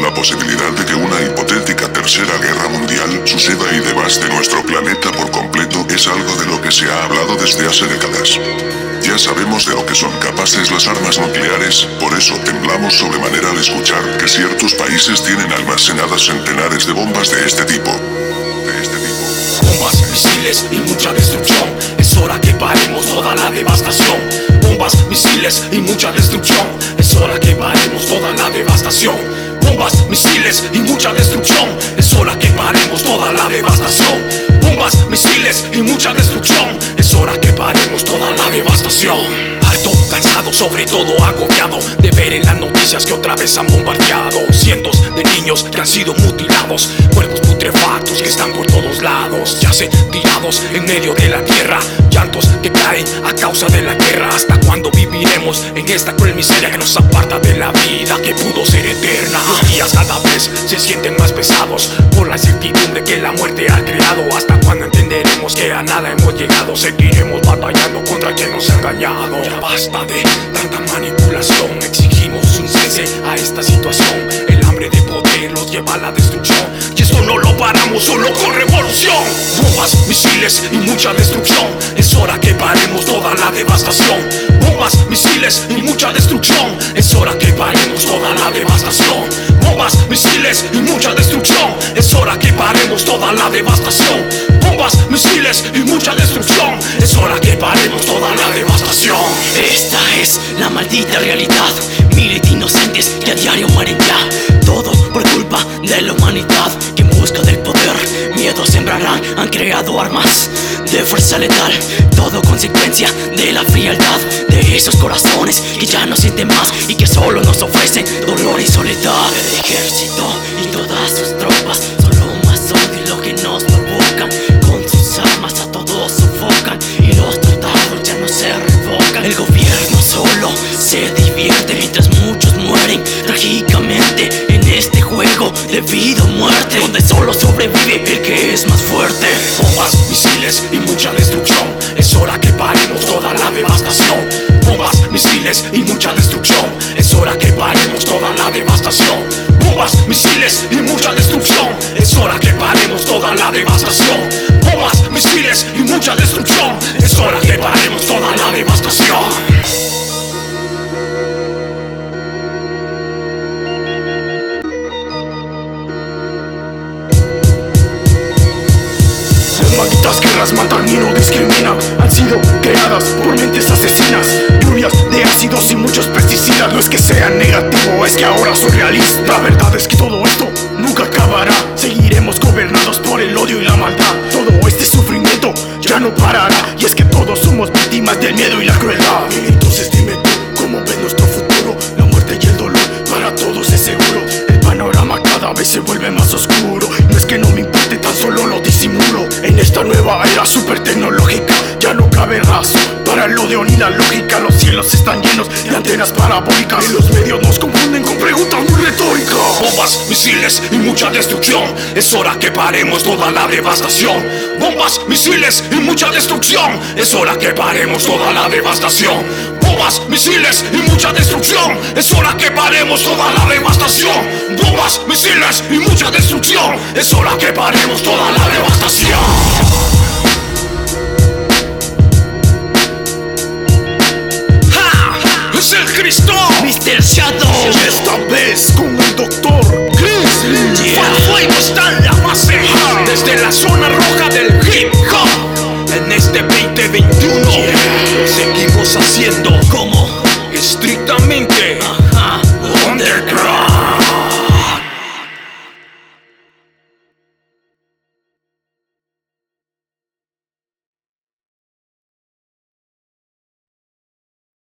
La posibilidad de que una hipotética tercera guerra mundial suceda y devaste nuestro planeta por completo es algo de lo que se ha hablado desde hace décadas. Ya sabemos de lo que son capaces las armas nucleares, por eso temblamos sobremanera al escuchar que ciertos países tienen almacenadas centenares de bombas de este tipo. De este tipo. Bombas, misiles y mucha destrucción. Es hora que paremos toda la devastación. Bombas, misiles y mucha destrucción. Es hora que paremos toda la devastación. Misiles y mucha destrucción. Es hora que paremos toda la devastación. Bombas, misiles y mucha destrucción. Es hora que paremos toda la devastación. Cansado, sobre todo agobiado de ver en las noticias que otra vez han bombardeado cientos de niños que han sido mutilados, cuerpos putrefactos que están por todos lados, ya se tirados en medio de la tierra, llantos que caen a causa de la guerra. ¿Hasta cuándo viviremos en esta cruel miseria que nos aparta de la que pudo ser eterna? Los días cada vez se sienten más pesados por la incertidumbre que la muerte ha creado. ¿Hasta cuándo entenderemos que a nada hemos llegado? Seguiremos batallando contra quien nos ha engañado. Ya basta de tanta manipulación, exigimos un cese a esta situación. El hambre de poder los lleva a la destrucción. Y esto no lo paramos solo con revolución. Bombas, misiles y mucha destrucción. Es hora que paremos toda la devastación. Bombas, misiles y mucha destrucción. Y mucha destrucción. Es hora que paremos toda la devastación. Bombas, misiles y mucha destrucción. Es hora que paremos toda la devastación. Esta es la maldita realidad. Miles de inocentes que a diario mueren ya. Todo por culpa de la humanidad que busca fuerza letal. Todo consecuencia de la frialdad de esos corazones que ya no sienten más y que solo nos ofrecen dolor y soledad. El ejército y todas sus tropas, solo más odio lo que nos provocan. Con sus armas a todos sofocan y los tratados ya no se revocan. El gobierno solo se divierte mientras muchos mueren trágicamente en este juego de vida y mucha destrucción. Es hora que paremos toda la devastación. Bombas, misiles y mucha destrucción. Es hora que paremos toda la devastación. Bombas, misiles y mucha destrucción. Es hora que paremos toda la devastación. Bombas, misiles y mucha destrucción. Guerras matan y no discriminan Han sido creadas por mentes asesinas. Lluvias de ácidos y muchos pesticidas. No es que sea negativo, es que ahora soy realista La verdad es que todo esto nunca ni la lógica Los cielos están llenos de antenas parabólicas Y los medios nos confunden con preguntas muy retóricas. Bombas, misiles y mucha destrucción Es hora que paremos toda la devastación. Bombas, misiles y mucha destrucción Es hora que paremos toda la devastación. Bombas, misiles y mucha destrucción Es hora que paremos toda la devastación. Bombas, misiles y mucha destrucción Es hora que paremos toda la devastación Desde la zona